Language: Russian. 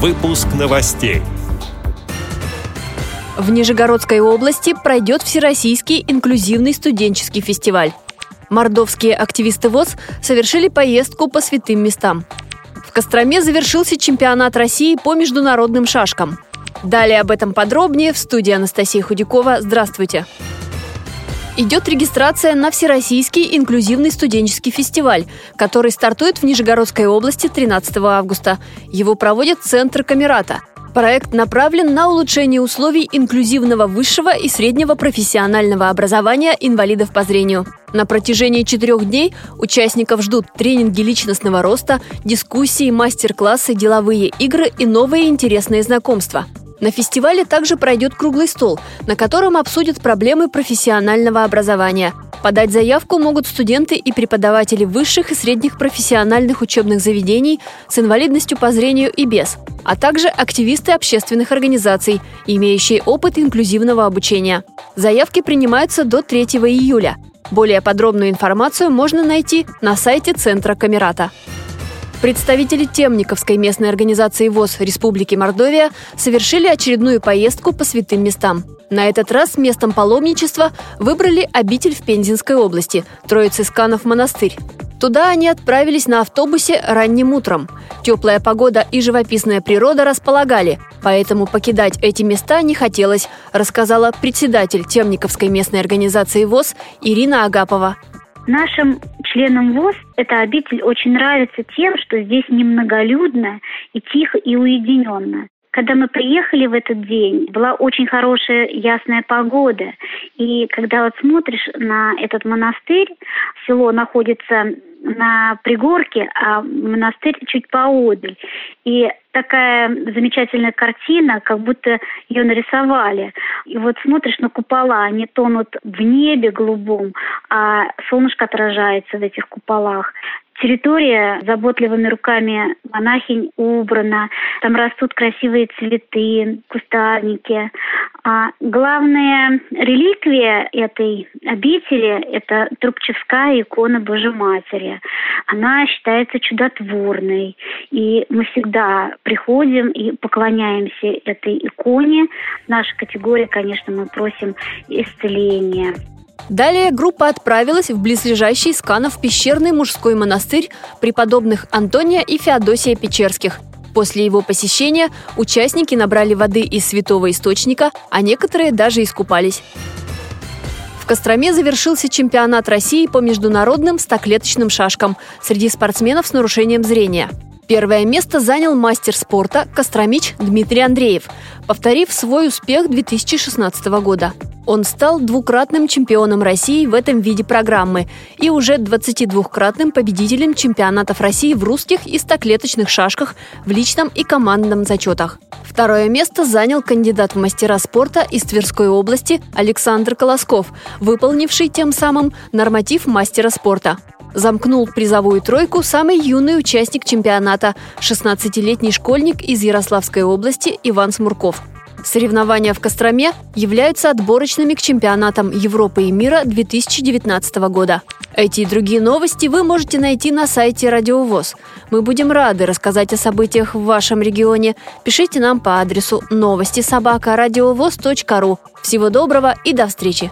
Выпуск новостей. В Нижегородской области пройдет Всероссийский инклюзивный студенческий фестиваль. Мордовские активисты ВОЗ совершили поездку по святым местам. В Костроме завершился чемпионат России по международным шашкам. Далее об этом подробнее в студии Анастасии Худякова. Здравствуйте! Идет регистрация на Всероссийский инклюзивный студенческий фестиваль, который стартует в Нижегородской области 13 августа. Его проводит Центр Камерата. Проект направлен на улучшение условий инклюзивного высшего и среднего профессионального образования инвалидов по зрению. На протяжении четырех дней участников ждут тренинги личностного роста, дискуссии, мастер-классы, деловые игры и новые интересные знакомства – на фестивале также пройдет круглый стол, на котором обсудят проблемы профессионального образования. Подать заявку могут студенты и преподаватели высших и средних профессиональных учебных заведений с инвалидностью по зрению и без, а также активисты общественных организаций, имеющие опыт инклюзивного обучения. Заявки принимаются до 3 июля. Более подробную информацию можно найти на сайте Центра Камерата. Представители Темниковской местной организации ВОЗ Республики Мордовия совершили очередную поездку по святым местам. На этот раз местом паломничества выбрали обитель в Пензенской области – Троицисканов монастырь. Туда они отправились на автобусе ранним утром. Теплая погода и живописная природа располагали, поэтому покидать эти места не хотелось, рассказала председатель Темниковской местной организации ВОЗ Ирина Агапова. Нашим членам ВОЗ эта обитель очень нравится тем, что здесь немноголюдно и тихо и уединенно. Когда мы приехали в этот день, была очень хорошая ясная погода. И когда вот смотришь на этот монастырь, село находится на пригорке, а монастырь чуть поодаль. И такая замечательная картина, как будто ее нарисовали. И вот смотришь на купола, они тонут в небе голубом, а солнышко отражается в этих куполах. Территория заботливыми руками монахинь убрана, там растут красивые цветы, кустарники. А главная реликвия этой обители – это Трубчевская икона Божьей Матери. Она считается чудотворной, и мы всегда приходим и поклоняемся этой иконе. Наша категория, конечно, мы просим исцеления. Далее группа отправилась в близлежащий Сканов пещерный мужской монастырь преподобных Антония и Феодосия Печерских. После его посещения участники набрали воды из святого источника, а некоторые даже искупались. В Костроме завершился чемпионат России по международным стоклеточным шашкам среди спортсменов с нарушением зрения. Первое место занял мастер спорта Костромич Дмитрий Андреев, повторив свой успех 2016 года. Он стал двукратным чемпионом России в этом виде программы и уже 22-кратным победителем чемпионатов России в русских и стоклеточных шашках в личном и командном зачетах. Второе место занял кандидат в мастера спорта из Тверской области Александр Колосков, выполнивший тем самым норматив мастера спорта. Замкнул призовую тройку самый юный участник чемпионата – 16-летний школьник из Ярославской области Иван Смурков – Соревнования в Костроме являются отборочными к чемпионатам Европы и мира 2019 года. Эти и другие новости вы можете найти на сайте Радиовоз. Мы будем рады рассказать о событиях в вашем регионе. Пишите нам по адресу новости собака ру. Всего доброго и до встречи!